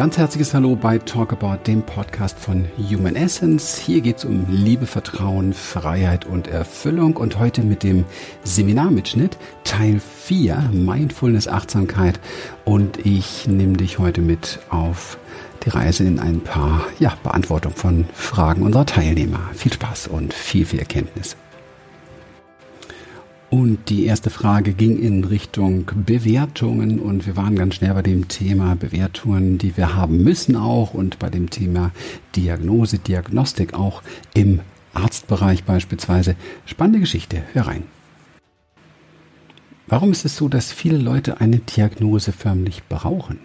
ganz herzliches Hallo bei Talk About, dem Podcast von Human Essence. Hier geht es um Liebe, Vertrauen, Freiheit und Erfüllung und heute mit dem Seminarmitschnitt Teil 4, Mindfulness, Achtsamkeit. Und ich nehme dich heute mit auf die Reise in ein paar ja, Beantwortung von Fragen unserer Teilnehmer. Viel Spaß und viel, viel Erkenntnis. Und die erste Frage ging in Richtung Bewertungen und wir waren ganz schnell bei dem Thema Bewertungen, die wir haben müssen auch und bei dem Thema Diagnose, Diagnostik auch im Arztbereich beispielsweise. Spannende Geschichte, hör rein. Warum ist es so, dass viele Leute eine Diagnose förmlich brauchen?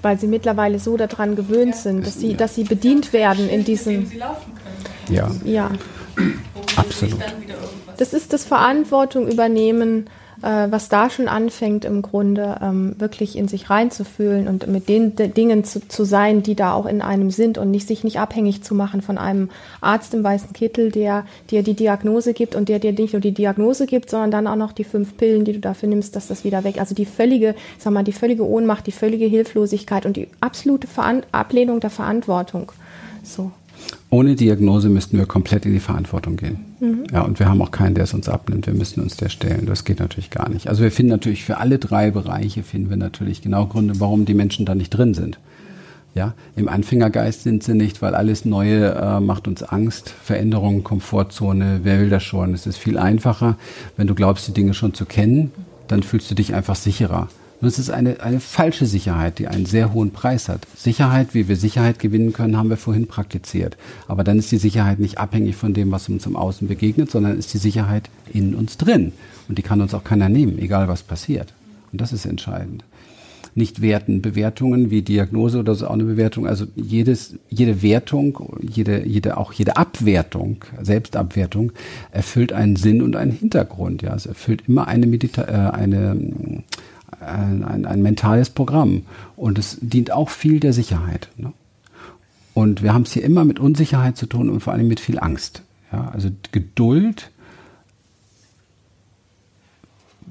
Weil sie mittlerweile so daran gewöhnt sind, dass sie, dass sie bedient werden in diesem. Ja. Ja. Absolut. Das ist das Verantwortung übernehmen, äh, was da schon anfängt im Grunde, ähm, wirklich in sich reinzufühlen und mit den D Dingen zu, zu sein, die da auch in einem sind und nicht sich nicht abhängig zu machen von einem Arzt im weißen Kittel, der dir die Diagnose gibt und der dir nicht nur die Diagnose gibt, sondern dann auch noch die fünf Pillen, die du dafür nimmst, dass das wieder weg. Also die völlige, sag mal, die völlige Ohnmacht, die völlige Hilflosigkeit und die absolute Veran Ablehnung der Verantwortung. So. Ohne Diagnose müssten wir komplett in die Verantwortung gehen. Mhm. Ja, und wir haben auch keinen, der es uns abnimmt. Wir müssen uns der stellen. Das geht natürlich gar nicht. Also wir finden natürlich für alle drei Bereiche finden wir natürlich genau Gründe, warum die Menschen da nicht drin sind. Ja, im Anfängergeist sind sie nicht, weil alles Neue äh, macht uns Angst, Veränderungen, Komfortzone. Wer will das schon? Es ist viel einfacher, wenn du glaubst, die Dinge schon zu kennen, dann fühlst du dich einfach sicherer. Und es ist eine, eine falsche Sicherheit, die einen sehr hohen Preis hat. Sicherheit, wie wir Sicherheit gewinnen können, haben wir vorhin praktiziert. Aber dann ist die Sicherheit nicht abhängig von dem, was uns im Außen begegnet, sondern ist die Sicherheit in uns drin. Und die kann uns auch keiner nehmen, egal was passiert. Und das ist entscheidend nicht werten. Bewertungen wie Diagnose oder so auch eine Bewertung. Also jedes, jede Wertung, jede, jede, auch jede Abwertung, Selbstabwertung erfüllt einen Sinn und einen Hintergrund. Ja, es erfüllt immer eine Medita äh, eine ein, ein, ein mentales Programm. Und es dient auch viel der Sicherheit. Ne? Und wir haben es hier immer mit Unsicherheit zu tun und vor allem mit viel Angst. Ja? Also Geduld.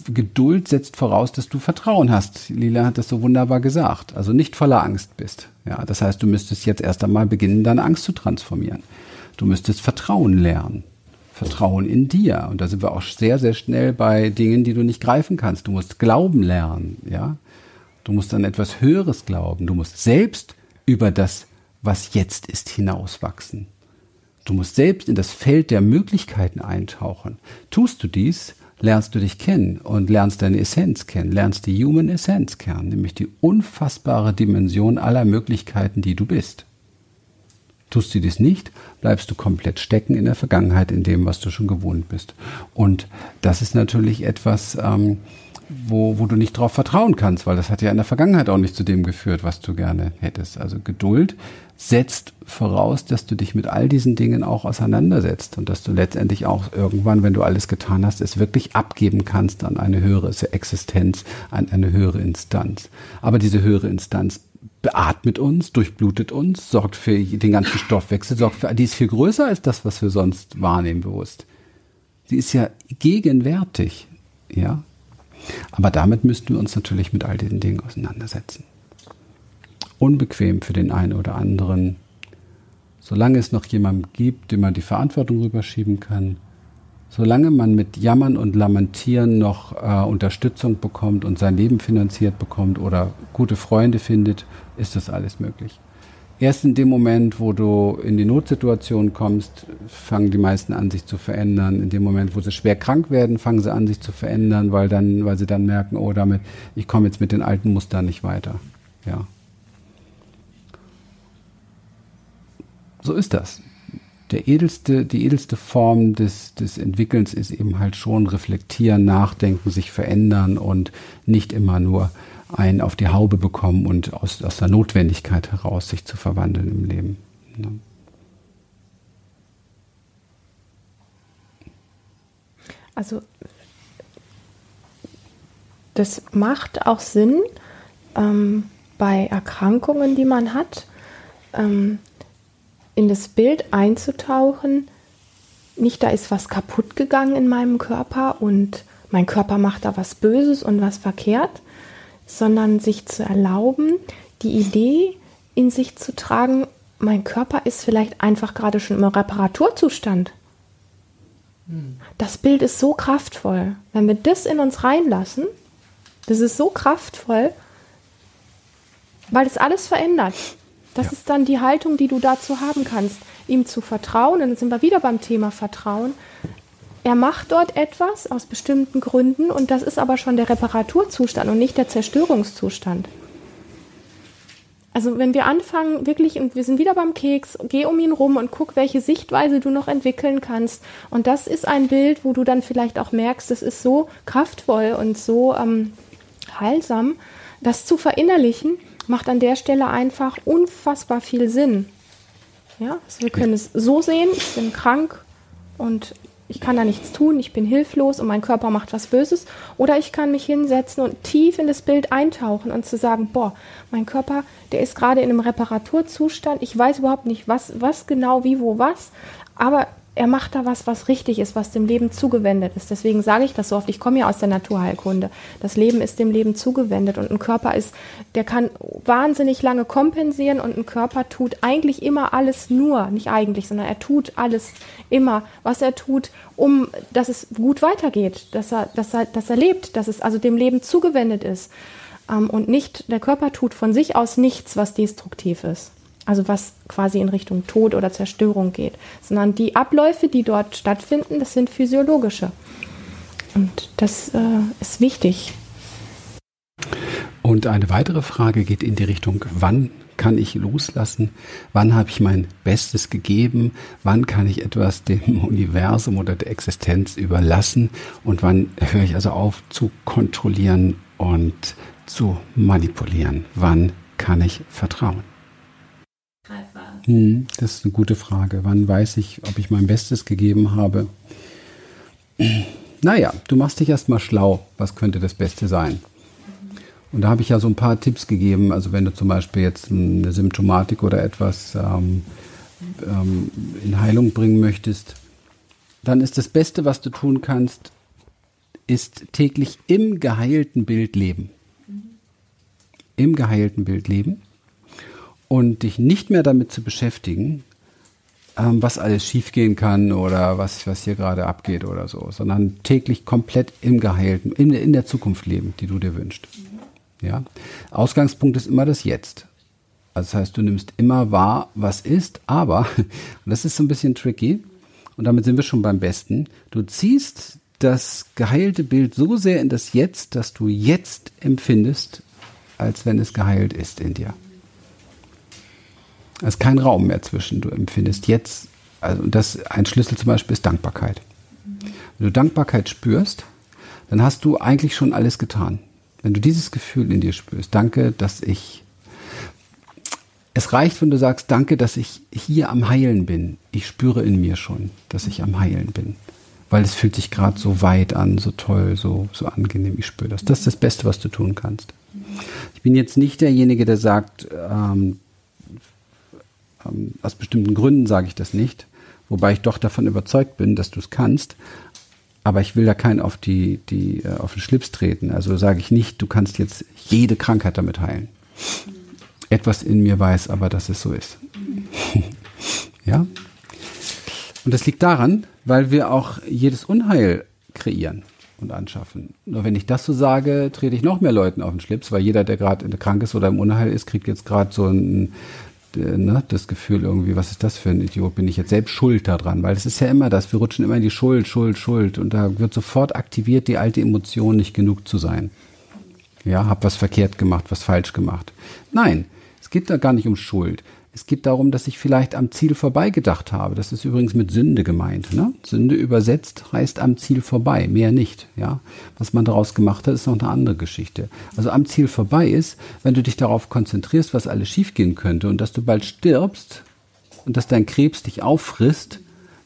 Geduld setzt voraus, dass du Vertrauen hast. Lila hat das so wunderbar gesagt. Also nicht voller Angst bist. Ja, das heißt, du müsstest jetzt erst einmal beginnen, deine Angst zu transformieren. Du müsstest Vertrauen lernen. Vertrauen in dir. Und da sind wir auch sehr, sehr schnell bei Dingen, die du nicht greifen kannst. Du musst Glauben lernen, ja. Du musst an etwas Höheres glauben. Du musst selbst über das, was jetzt ist, hinauswachsen. Du musst selbst in das Feld der Möglichkeiten eintauchen. Tust du dies, lernst du dich kennen und lernst deine Essenz kennen, lernst die Human Essenz kennen, nämlich die unfassbare Dimension aller Möglichkeiten, die du bist. Tust du dies nicht, bleibst du komplett stecken in der Vergangenheit, in dem, was du schon gewohnt bist. Und das ist natürlich etwas, ähm, wo, wo du nicht darauf vertrauen kannst, weil das hat ja in der Vergangenheit auch nicht zu dem geführt, was du gerne hättest. Also Geduld setzt voraus, dass du dich mit all diesen Dingen auch auseinandersetzt und dass du letztendlich auch irgendwann, wenn du alles getan hast, es wirklich abgeben kannst an eine höhere Existenz, an eine höhere Instanz. Aber diese höhere Instanz beatmet uns, durchblutet uns, sorgt für den ganzen Stoffwechsel, sorgt für, die ist viel größer als das, was wir sonst wahrnehmen bewusst. Sie ist ja gegenwärtig, ja. Aber damit müssten wir uns natürlich mit all diesen Dingen auseinandersetzen. Unbequem für den einen oder anderen. Solange es noch jemanden gibt, dem man die Verantwortung rüberschieben kann, solange man mit Jammern und Lamentieren noch äh, Unterstützung bekommt und sein Leben finanziert bekommt oder gute Freunde findet, ist das alles möglich. Erst in dem Moment, wo du in die Notsituation kommst, fangen die meisten an, sich zu verändern. In dem Moment, wo sie schwer krank werden, fangen sie an, sich zu verändern, weil dann, weil sie dann merken, oh, damit, ich komme jetzt mit den alten Mustern nicht weiter. Ja. So ist das der edelste, die edelste Form des, des Entwickelns ist eben halt schon reflektieren, nachdenken, sich verändern und nicht immer nur einen auf die Haube bekommen und aus, aus der Notwendigkeit heraus sich zu verwandeln im Leben. Ne? Also das macht auch Sinn ähm, bei Erkrankungen, die man hat. Ähm, in das Bild einzutauchen, nicht da ist was kaputt gegangen in meinem Körper und mein Körper macht da was Böses und was verkehrt, sondern sich zu erlauben, die Idee in sich zu tragen, mein Körper ist vielleicht einfach gerade schon im Reparaturzustand. Das Bild ist so kraftvoll. Wenn wir das in uns reinlassen, das ist so kraftvoll, weil es alles verändert. Das ja. ist dann die Haltung, die du dazu haben kannst, ihm zu vertrauen. Und dann sind wir wieder beim Thema Vertrauen. Er macht dort etwas aus bestimmten Gründen und das ist aber schon der Reparaturzustand und nicht der Zerstörungszustand. Also wenn wir anfangen, wirklich, und wir sind wieder beim Keks, geh um ihn rum und guck, welche Sichtweise du noch entwickeln kannst. Und das ist ein Bild, wo du dann vielleicht auch merkst, es ist so kraftvoll und so ähm, heilsam. Das zu verinnerlichen, macht an der Stelle einfach unfassbar viel Sinn. Ja, also wir können es so sehen, ich bin krank und ich kann da nichts tun, ich bin hilflos und mein Körper macht was Böses. Oder ich kann mich hinsetzen und tief in das Bild eintauchen und zu sagen, boah, mein Körper, der ist gerade in einem Reparaturzustand. Ich weiß überhaupt nicht, was, was genau, wie, wo, was. Aber er macht da was, was richtig ist, was dem Leben zugewendet ist. Deswegen sage ich das so oft. Ich komme ja aus der Naturheilkunde. Das Leben ist dem Leben zugewendet und ein Körper ist, der kann wahnsinnig lange kompensieren und ein Körper tut eigentlich immer alles nur, nicht eigentlich, sondern er tut alles immer, was er tut, um, dass es gut weitergeht, dass er, dass er, dass er lebt, dass es also dem Leben zugewendet ist. Ähm, und nicht, der Körper tut von sich aus nichts, was destruktiv ist also was quasi in Richtung Tod oder Zerstörung geht, sondern die Abläufe, die dort stattfinden, das sind physiologische. Und das äh, ist wichtig. Und eine weitere Frage geht in die Richtung, wann kann ich loslassen? Wann habe ich mein Bestes gegeben? Wann kann ich etwas dem Universum oder der Existenz überlassen? Und wann höre ich also auf zu kontrollieren und zu manipulieren? Wann kann ich vertrauen? Hm, das ist eine gute Frage. Wann weiß ich, ob ich mein Bestes gegeben habe? Naja, du machst dich erstmal schlau. Was könnte das Beste sein? Und da habe ich ja so ein paar Tipps gegeben. Also wenn du zum Beispiel jetzt eine Symptomatik oder etwas ähm, ähm, in Heilung bringen möchtest, dann ist das Beste, was du tun kannst, ist täglich im geheilten Bild leben. Im geheilten Bild leben und dich nicht mehr damit zu beschäftigen, ähm, was alles schiefgehen kann oder was, was hier gerade abgeht oder so, sondern täglich komplett im Geheilten, in, in der Zukunft leben, die du dir wünschst. Ja? Ausgangspunkt ist immer das Jetzt. Also das heißt, du nimmst immer wahr, was ist, aber, und das ist so ein bisschen tricky, und damit sind wir schon beim Besten, du ziehst das geheilte Bild so sehr in das Jetzt, dass du jetzt empfindest, als wenn es geheilt ist in dir. Da ist kein Raum mehr zwischen. Du empfindest jetzt, also das ein Schlüssel zum Beispiel ist Dankbarkeit. Wenn du Dankbarkeit spürst, dann hast du eigentlich schon alles getan. Wenn du dieses Gefühl in dir spürst, danke, dass ich. Es reicht, wenn du sagst, danke, dass ich hier am Heilen bin. Ich spüre in mir schon, dass ich am Heilen bin. Weil es fühlt sich gerade so weit an, so toll, so, so angenehm. Ich spüre das. Das ist das Beste, was du tun kannst. Ich bin jetzt nicht derjenige, der sagt, ähm, ähm, aus bestimmten Gründen sage ich das nicht, wobei ich doch davon überzeugt bin, dass du es kannst. Aber ich will da keinen auf die, die, äh, auf den Schlips treten. Also sage ich nicht, du kannst jetzt jede Krankheit damit heilen. Etwas in mir weiß aber, dass es so ist. ja? Und das liegt daran, weil wir auch jedes Unheil kreieren und anschaffen. Nur wenn ich das so sage, trete ich noch mehr Leuten auf den Schlips, weil jeder, der gerade krank ist oder im Unheil ist, kriegt jetzt gerade so ein äh, ne, das Gefühl irgendwie, was ist das für ein Idiot? Bin ich jetzt selbst schuld daran? Weil es ist ja immer das, wir rutschen immer in die Schuld, Schuld, Schuld. Und da wird sofort aktiviert, die alte Emotion nicht genug zu sein. Ja, hab was verkehrt gemacht, was falsch gemacht. Nein, es geht da gar nicht um Schuld. Es geht darum, dass ich vielleicht am Ziel vorbeigedacht habe. Das ist übrigens mit Sünde gemeint. Ne? Sünde übersetzt heißt am Ziel vorbei, mehr nicht. Ja, was man daraus gemacht hat, ist noch eine andere Geschichte. Also am Ziel vorbei ist, wenn du dich darauf konzentrierst, was alles schiefgehen könnte und dass du bald stirbst und dass dein Krebs dich auffrisst,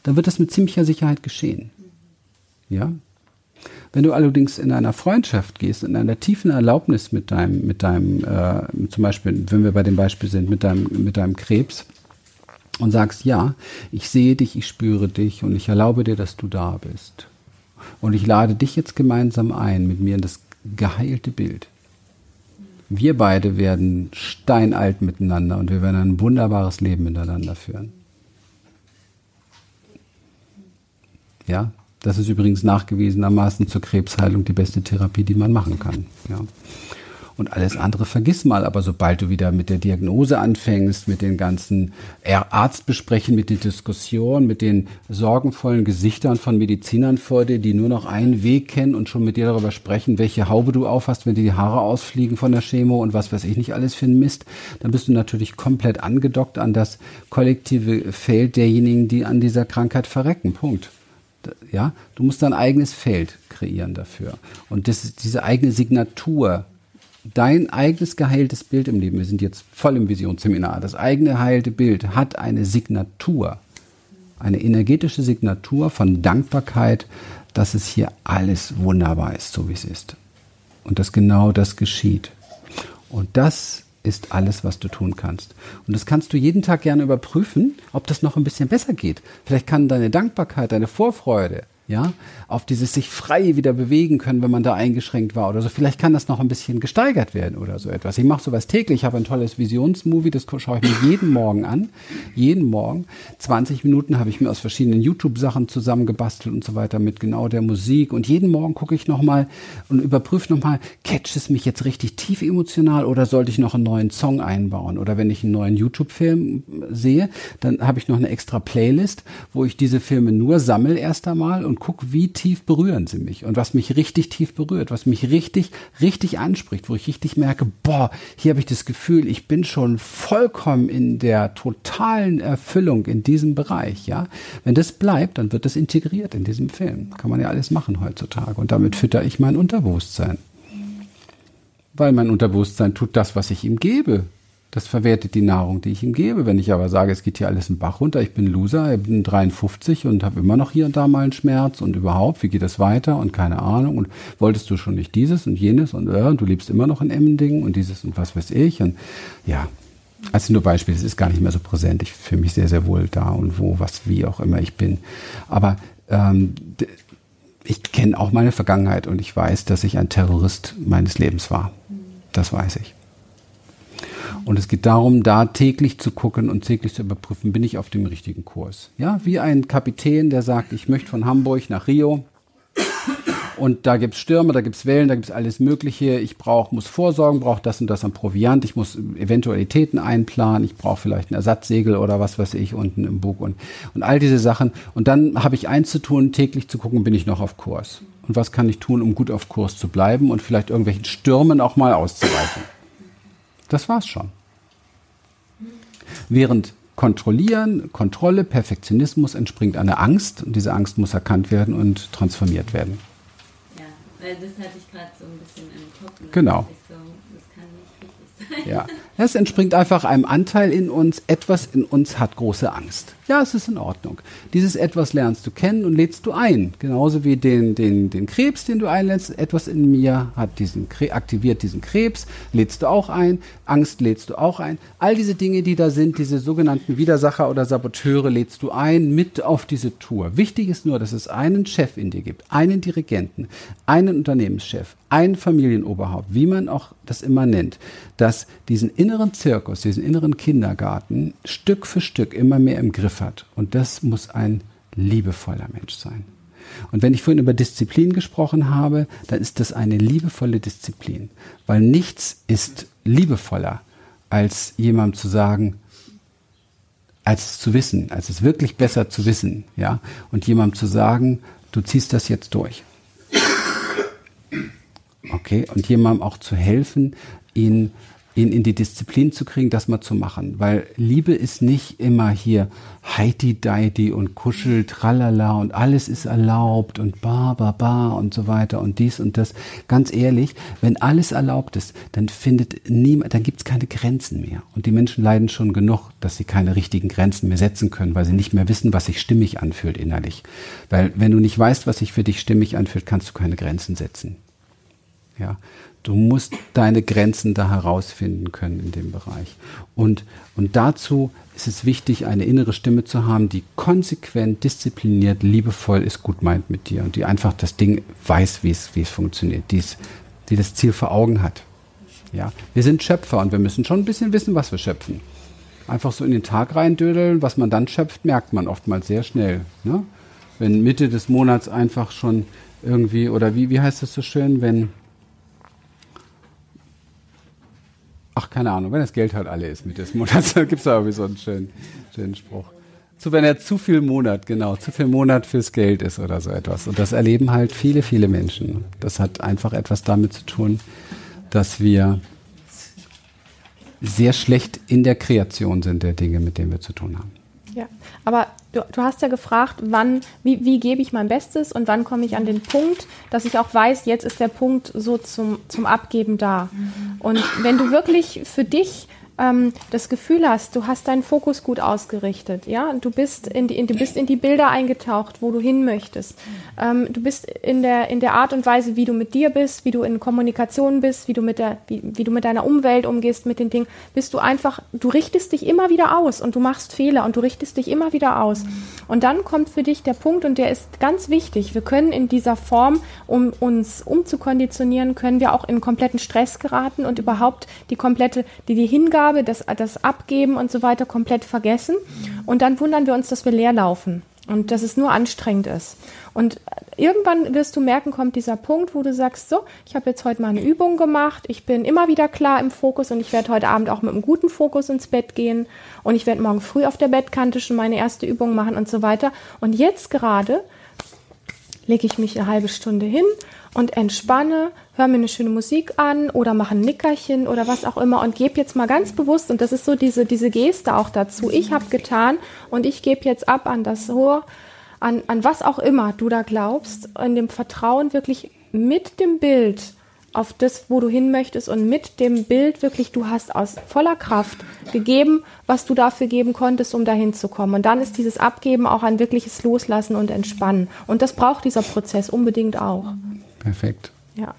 dann wird das mit ziemlicher Sicherheit geschehen. Ja, wenn du allerdings in einer Freundschaft gehst, in einer tiefen Erlaubnis mit deinem, mit deinem, äh, zum Beispiel, wenn wir bei dem Beispiel sind, mit deinem, mit deinem Krebs und sagst, ja, ich sehe dich, ich spüre dich und ich erlaube dir, dass du da bist. Und ich lade dich jetzt gemeinsam ein mit mir in das geheilte Bild. Wir beide werden steinalt miteinander und wir werden ein wunderbares Leben miteinander führen. Ja, das ist übrigens nachgewiesenermaßen zur Krebsheilung die beste Therapie, die man machen kann. Ja und alles andere vergiss mal. Aber sobald du wieder mit der Diagnose anfängst, mit den ganzen Arztbesprechen, mit den Diskussionen, mit den sorgenvollen Gesichtern von Medizinern vor dir, die nur noch einen Weg kennen und schon mit dir darüber sprechen, welche Haube du aufhast, wenn dir die Haare ausfliegen von der Chemo und was weiß ich nicht alles für ein Mist, dann bist du natürlich komplett angedockt an das kollektive Feld derjenigen, die an dieser Krankheit verrecken. Punkt. Ja, du musst dein eigenes Feld kreieren dafür. Und das, diese eigene Signatur dein eigenes geheiltes Bild im Leben, wir sind jetzt voll im Visionsseminar, das eigene heilte Bild hat eine Signatur, eine energetische Signatur von Dankbarkeit, dass es hier alles wunderbar ist, so wie es ist. Und dass genau das geschieht. Und das ist alles, was du tun kannst. Und das kannst du jeden Tag gerne überprüfen, ob das noch ein bisschen besser geht. Vielleicht kann deine Dankbarkeit, deine Vorfreude, ja, auf dieses sich frei wieder bewegen können, wenn man da eingeschränkt war oder so. Vielleicht kann das noch ein bisschen gesteigert werden oder so etwas. Ich mache sowas täglich, ich habe ein tolles Visionsmovie, das schaue ich mir jeden Morgen an. Jeden Morgen. 20 Minuten habe ich mir aus verschiedenen YouTube-Sachen zusammengebastelt und so weiter mit genau der Musik. Und jeden Morgen gucke ich nochmal und überprüfe nochmal, catcht es mich jetzt richtig tief emotional oder sollte ich noch einen neuen Song einbauen? Oder wenn ich einen neuen YouTube-Film sehe, dann habe ich noch eine extra Playlist, wo ich diese Filme nur sammle erst einmal und gucke, wie tief berühren sie mich und was mich richtig tief berührt, was mich richtig, richtig anspricht, wo ich richtig merke, boah, hier habe ich das Gefühl, ich bin schon vollkommen in der totalen Erfüllung in diesem Bereich, ja. Wenn das bleibt, dann wird das integriert in diesem Film. Kann man ja alles machen heutzutage und damit fütter ich mein Unterbewusstsein. Weil mein Unterbewusstsein tut das, was ich ihm gebe. Das verwertet die Nahrung, die ich ihm gebe. Wenn ich aber sage, es geht hier alles im Bach runter, ich bin Loser, ich bin 53 und habe immer noch hier und da mal einen Schmerz und überhaupt, wie geht das weiter und keine Ahnung und wolltest du schon nicht dieses und jenes und, äh, und du lebst immer noch in Emmendingen und dieses und was weiß ich und ja, also nur Beispiel, es ist gar nicht mehr so präsent. Ich fühle mich sehr, sehr wohl da und wo, was, wie auch immer ich bin. Aber ähm, ich kenne auch meine Vergangenheit und ich weiß, dass ich ein Terrorist meines Lebens war. Das weiß ich. Und es geht darum, da täglich zu gucken und täglich zu überprüfen, bin ich auf dem richtigen Kurs. Ja, wie ein Kapitän, der sagt, ich möchte von Hamburg nach Rio. Und da gibt's Stürme, da gibt's Wellen, da gibt's alles Mögliche. Ich brauche, muss vorsorgen, brauche das und das an Proviant. Ich muss Eventualitäten einplanen. Ich brauche vielleicht ein Ersatzsegel oder was weiß ich unten im Bug und, und all diese Sachen. Und dann habe ich eins zu tun, täglich zu gucken, bin ich noch auf Kurs. Und was kann ich tun, um gut auf Kurs zu bleiben und vielleicht irgendwelchen Stürmen auch mal auszuweichen. Das war's schon. Während Kontrollieren, Kontrolle, Perfektionismus entspringt einer Angst und diese Angst muss erkannt werden und transformiert werden. Ja, weil das hatte ich gerade so ein bisschen im Kopf. Ne? Genau. So, das kann nicht richtig sein. Ja, es entspringt einfach einem Anteil in uns, etwas in uns hat große Angst. Ja, es ist in Ordnung. Dieses etwas lernst du kennen und lädst du ein. Genauso wie den, den, den Krebs, den du einlädst. Etwas in mir hat diesen, aktiviert diesen Krebs, lädst du auch ein. Angst lädst du auch ein. All diese Dinge, die da sind, diese sogenannten Widersacher oder Saboteure lädst du ein mit auf diese Tour. Wichtig ist nur, dass es einen Chef in dir gibt, einen Dirigenten, einen Unternehmenschef, ein Familienoberhaupt, wie man auch das immer nennt, dass diesen inneren Zirkus, diesen inneren Kindergarten Stück für Stück immer mehr im Griff hat. Und das muss ein liebevoller Mensch sein. Und wenn ich vorhin über Disziplin gesprochen habe, dann ist das eine liebevolle Disziplin, weil nichts ist liebevoller, als jemandem zu sagen, als es zu wissen, als es wirklich besser zu wissen, ja, und jemandem zu sagen, du ziehst das jetzt durch. Okay, und jemandem auch zu helfen, ihn ihn in die Disziplin zu kriegen, das mal zu machen. Weil Liebe ist nicht immer hier heidi-deidi und kuschel, tralala und alles ist erlaubt und ba, ba, ba und so weiter und dies und das. Ganz ehrlich, wenn alles erlaubt ist, dann findet niemand, dann gibt's keine Grenzen mehr. Und die Menschen leiden schon genug, dass sie keine richtigen Grenzen mehr setzen können, weil sie nicht mehr wissen, was sich stimmig anfühlt innerlich. Weil wenn du nicht weißt, was sich für dich stimmig anfühlt, kannst du keine Grenzen setzen. Ja, Du musst deine Grenzen da herausfinden können in dem Bereich. Und, und dazu ist es wichtig, eine innere Stimme zu haben, die konsequent, diszipliniert, liebevoll ist, gut meint mit dir und die einfach das Ding weiß, wie es, wie es funktioniert, die, die das Ziel vor Augen hat. Ja, wir sind Schöpfer und wir müssen schon ein bisschen wissen, was wir schöpfen. Einfach so in den Tag reindödeln, was man dann schöpft, merkt man oftmals sehr schnell. Ne? Wenn Mitte des Monats einfach schon irgendwie, oder wie, wie heißt das so schön, wenn, ach, keine Ahnung, wenn das Geld halt alle ist Mitte des Monats, dann gibt es da irgendwie so einen schönen, schönen Spruch. So, wenn er zu viel Monat, genau, zu viel Monat fürs Geld ist oder so etwas. Und das erleben halt viele, viele Menschen. Das hat einfach etwas damit zu tun, dass wir sehr schlecht in der Kreation sind der Dinge, mit denen wir zu tun haben. Ja, aber du, du hast ja gefragt, wann, wie, wie gebe ich mein Bestes und wann komme ich an den Punkt, dass ich auch weiß, jetzt ist der Punkt so zum, zum Abgeben da. Mhm. Und wenn du wirklich für dich ähm, das Gefühl hast, du hast deinen Fokus gut ausgerichtet, ja, du bist in die, in, du bist in die Bilder eingetaucht, wo du hin möchtest. Ähm, du bist in der, in der Art und Weise, wie du mit dir bist, wie du in Kommunikation bist, wie du mit der, wie, wie du mit deiner Umwelt umgehst, mit den Dingen, bist du einfach, du richtest dich immer wieder aus und du machst Fehler und du richtest dich immer wieder aus. Und dann kommt für dich der Punkt und der ist ganz wichtig. Wir können in dieser Form, um uns umzukonditionieren, können wir auch in kompletten Stress geraten und überhaupt die komplette, die, die Hingabe Hingabe, das, das Abgeben und so weiter komplett vergessen. Und dann wundern wir uns, dass wir leer laufen und dass es nur anstrengend ist. Und irgendwann wirst du merken, kommt dieser Punkt, wo du sagst, so, ich habe jetzt heute mal eine Übung gemacht, ich bin immer wieder klar im Fokus und ich werde heute Abend auch mit einem guten Fokus ins Bett gehen und ich werde morgen früh auf der Bettkante schon meine erste Übung machen und so weiter. Und jetzt gerade lege ich mich eine halbe Stunde hin und entspanne, höre mir eine schöne Musik an oder mache ein Nickerchen oder was auch immer und gebe jetzt mal ganz bewusst, und das ist so diese, diese Geste auch dazu, ich habe getan und ich gebe jetzt ab an das Hohe, an, an was auch immer du da glaubst, in dem Vertrauen wirklich mit dem Bild auf das, wo du hin möchtest und mit dem Bild wirklich, du hast aus voller Kraft gegeben, was du dafür geben konntest, um dahin zu kommen. Und dann ist dieses Abgeben auch ein wirkliches Loslassen und Entspannen. Und das braucht dieser Prozess unbedingt auch. Perfekt. Ja.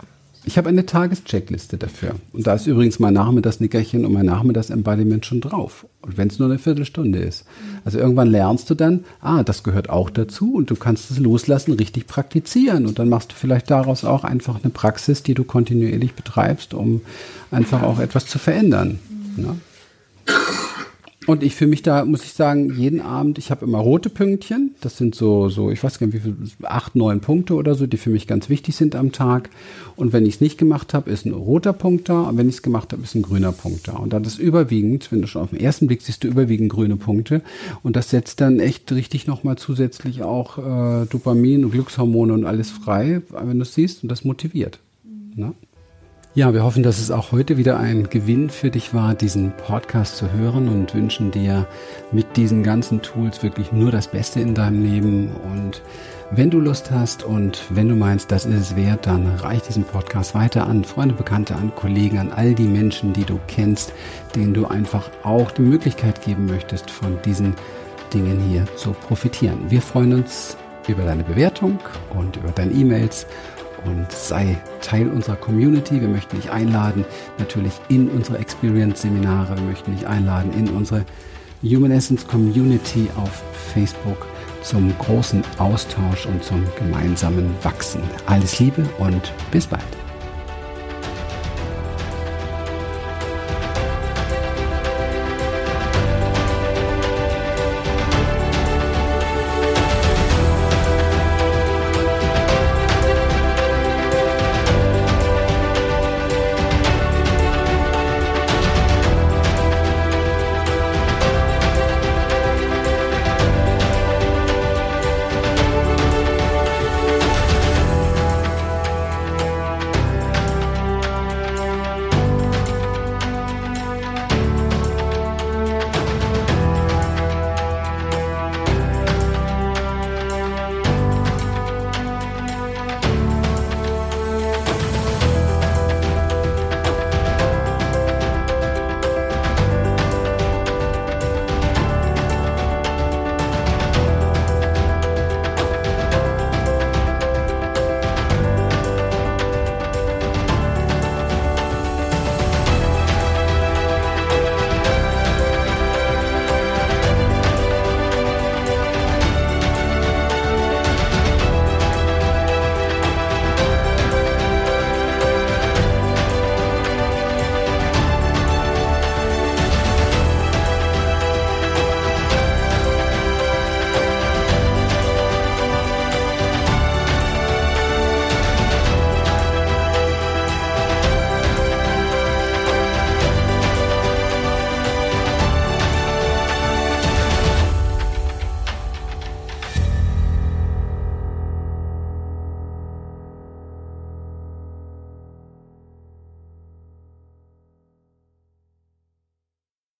Ich habe eine Tagescheckliste dafür. Und da ist übrigens mein Nachmittagsnickerchen und mein Nachmittags-Embodiment schon drauf. Und wenn es nur eine Viertelstunde ist. Also irgendwann lernst du dann, ah, das gehört auch dazu und du kannst es loslassen, richtig praktizieren. Und dann machst du vielleicht daraus auch einfach eine Praxis, die du kontinuierlich betreibst, um einfach auch etwas zu verändern. Ne? Und ich fühle mich da, muss ich sagen, jeden Abend, ich habe immer rote Pünktchen. Das sind so, so, ich weiß gar nicht, wie viel, acht, neun Punkte oder so, die für mich ganz wichtig sind am Tag. Und wenn ich es nicht gemacht habe, ist ein roter Punkt da. Und wenn ich es gemacht habe, ist ein grüner Punkt da. Und dann ist überwiegend, wenn du schon auf den ersten Blick siehst, du überwiegend grüne Punkte. Und das setzt dann echt richtig nochmal zusätzlich auch äh, Dopamin und Glückshormone und alles frei, wenn du es siehst. Und das motiviert. Ne? Ja, wir hoffen, dass es auch heute wieder ein Gewinn für dich war, diesen Podcast zu hören und wünschen dir mit diesen ganzen Tools wirklich nur das Beste in deinem Leben. Und wenn du Lust hast und wenn du meinst, das ist es wert, dann reich diesen Podcast weiter an Freunde, Bekannte, an Kollegen, an all die Menschen, die du kennst, denen du einfach auch die Möglichkeit geben möchtest, von diesen Dingen hier zu profitieren. Wir freuen uns über deine Bewertung und über deine E-Mails und sei Teil unserer Community. Wir möchten dich einladen, natürlich in unsere Experience-Seminare. Wir möchten dich einladen in unsere Human Essence Community auf Facebook zum großen Austausch und zum gemeinsamen Wachsen. Alles Liebe und bis bald.